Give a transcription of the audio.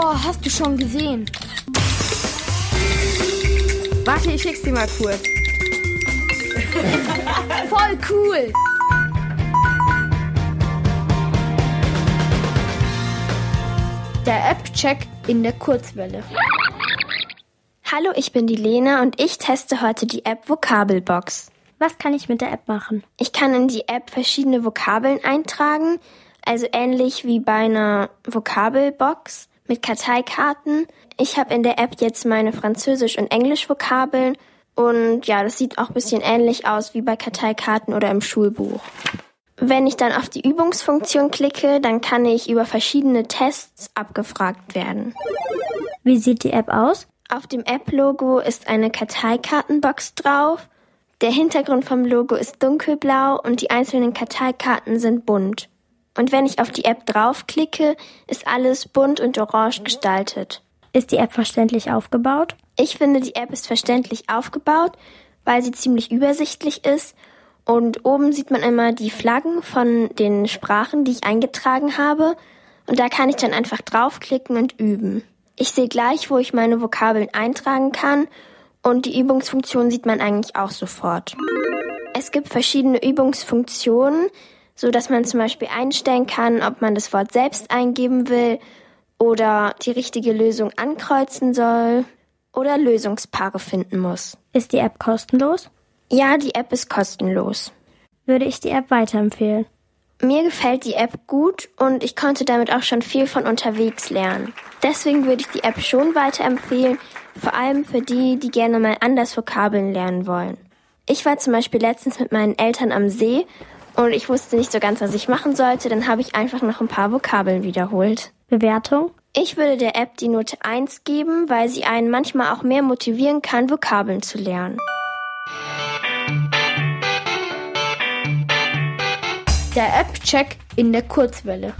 Oh, hast du schon gesehen? Warte, ich schick's dir mal kurz. Voll cool! Der App-Check in der Kurzwelle. Hallo, ich bin die Lena und ich teste heute die App Vokabelbox. Was kann ich mit der App machen? Ich kann in die App verschiedene Vokabeln eintragen, also ähnlich wie bei einer Vokabelbox mit Karteikarten. Ich habe in der App jetzt meine Französisch- und Englisch-Vokabeln und ja, das sieht auch ein bisschen ähnlich aus wie bei Karteikarten oder im Schulbuch. Wenn ich dann auf die Übungsfunktion klicke, dann kann ich über verschiedene Tests abgefragt werden. Wie sieht die App aus? Auf dem App-Logo ist eine Karteikartenbox drauf. Der Hintergrund vom Logo ist dunkelblau und die einzelnen Karteikarten sind bunt. Und wenn ich auf die App draufklicke, ist alles bunt und orange gestaltet. Ist die App verständlich aufgebaut? Ich finde, die App ist verständlich aufgebaut, weil sie ziemlich übersichtlich ist und oben sieht man immer die Flaggen von den Sprachen, die ich eingetragen habe. Und da kann ich dann einfach draufklicken und üben. Ich sehe gleich, wo ich meine Vokabeln eintragen kann und die Übungsfunktion sieht man eigentlich auch sofort. Es gibt verschiedene Übungsfunktionen, so dass man zum Beispiel einstellen kann, ob man das Wort selbst eingeben will oder die richtige Lösung ankreuzen soll oder Lösungspaare finden muss. Ist die App kostenlos? Ja, die App ist kostenlos. Würde ich die App weiterempfehlen? Mir gefällt die App gut und ich konnte damit auch schon viel von unterwegs lernen. Deswegen würde ich die App schon weiterempfehlen, vor allem für die, die gerne mal anders Vokabeln lernen wollen. Ich war zum Beispiel letztens mit meinen Eltern am See und ich wusste nicht so ganz, was ich machen sollte, dann habe ich einfach noch ein paar Vokabeln wiederholt. Bewertung? Ich würde der App die Note 1 geben, weil sie einen manchmal auch mehr motivieren kann, Vokabeln zu lernen. Der App-Check in der Kurzwelle.